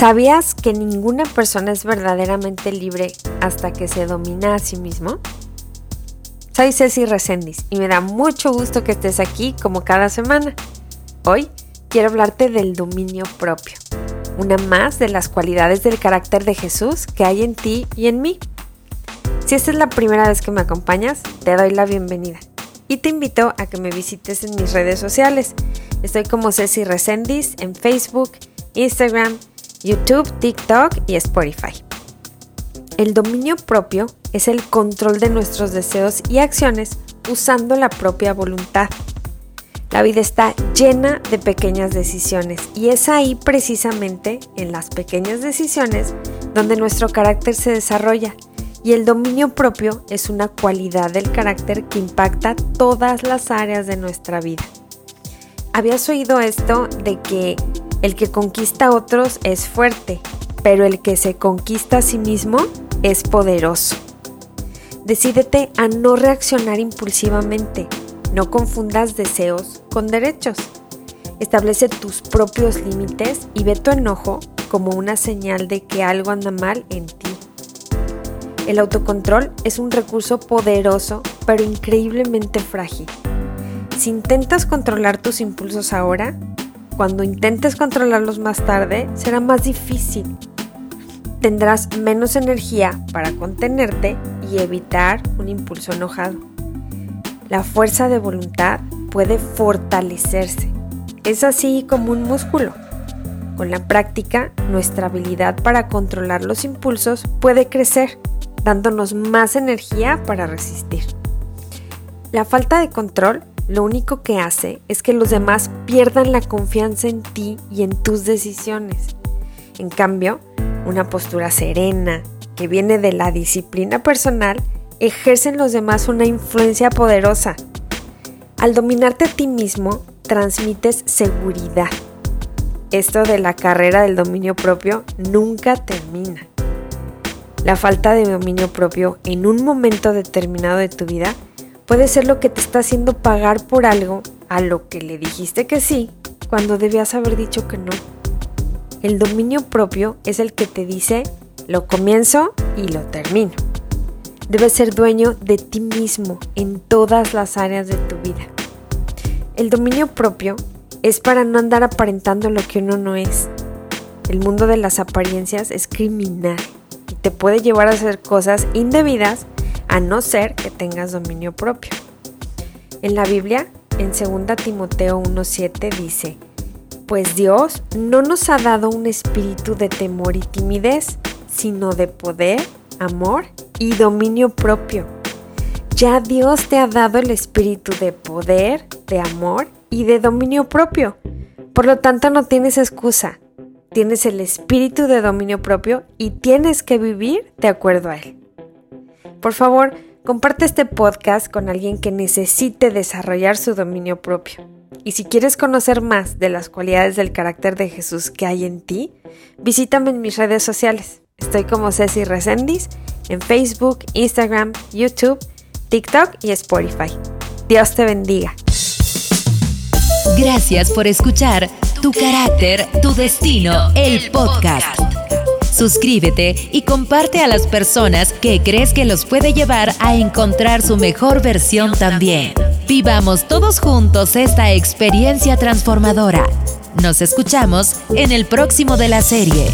¿Sabías que ninguna persona es verdaderamente libre hasta que se domina a sí mismo? Soy Ceci Resendiz y me da mucho gusto que estés aquí como cada semana. Hoy quiero hablarte del dominio propio, una más de las cualidades del carácter de Jesús que hay en ti y en mí. Si esta es la primera vez que me acompañas, te doy la bienvenida y te invito a que me visites en mis redes sociales. Estoy como Ceci Resendiz en Facebook, Instagram, YouTube, TikTok y Spotify. El dominio propio es el control de nuestros deseos y acciones usando la propia voluntad. La vida está llena de pequeñas decisiones y es ahí precisamente en las pequeñas decisiones donde nuestro carácter se desarrolla y el dominio propio es una cualidad del carácter que impacta todas las áreas de nuestra vida. ¿Habías oído esto de que el que conquista a otros es fuerte, pero el que se conquista a sí mismo es poderoso. Decídete a no reaccionar impulsivamente. No confundas deseos con derechos. Establece tus propios límites y ve tu enojo como una señal de que algo anda mal en ti. El autocontrol es un recurso poderoso pero increíblemente frágil. Si intentas controlar tus impulsos ahora, cuando intentes controlarlos más tarde, será más difícil. Tendrás menos energía para contenerte y evitar un impulso enojado. La fuerza de voluntad puede fortalecerse. Es así como un músculo. Con la práctica, nuestra habilidad para controlar los impulsos puede crecer, dándonos más energía para resistir. La falta de control lo único que hace es que los demás pierdan la confianza en ti y en tus decisiones. En cambio, una postura serena, que viene de la disciplina personal, ejerce en los demás una influencia poderosa. Al dominarte a ti mismo, transmites seguridad. Esto de la carrera del dominio propio nunca termina. La falta de dominio propio en un momento determinado de tu vida puede ser lo que te está haciendo pagar por algo a lo que le dijiste que sí cuando debías haber dicho que no. El dominio propio es el que te dice lo comienzo y lo termino. Debes ser dueño de ti mismo en todas las áreas de tu vida. El dominio propio es para no andar aparentando lo que uno no es. El mundo de las apariencias es criminal y te puede llevar a hacer cosas indebidas a no ser que tengas dominio propio. En la Biblia, en 2 Timoteo 1.7 dice, pues Dios no nos ha dado un espíritu de temor y timidez, sino de poder, amor y dominio propio. Ya Dios te ha dado el espíritu de poder, de amor y de dominio propio. Por lo tanto, no tienes excusa. Tienes el espíritu de dominio propio y tienes que vivir de acuerdo a él. Por favor, comparte este podcast con alguien que necesite desarrollar su dominio propio. Y si quieres conocer más de las cualidades del carácter de Jesús que hay en ti, visítame en mis redes sociales. Estoy como Ceci Resendiz en Facebook, Instagram, YouTube, TikTok y Spotify. Dios te bendiga. Gracias por escuchar Tu carácter, tu destino, el podcast. Suscríbete y comparte a las personas que crees que los puede llevar a encontrar su mejor versión también. Vivamos todos juntos esta experiencia transformadora. Nos escuchamos en el próximo de la serie.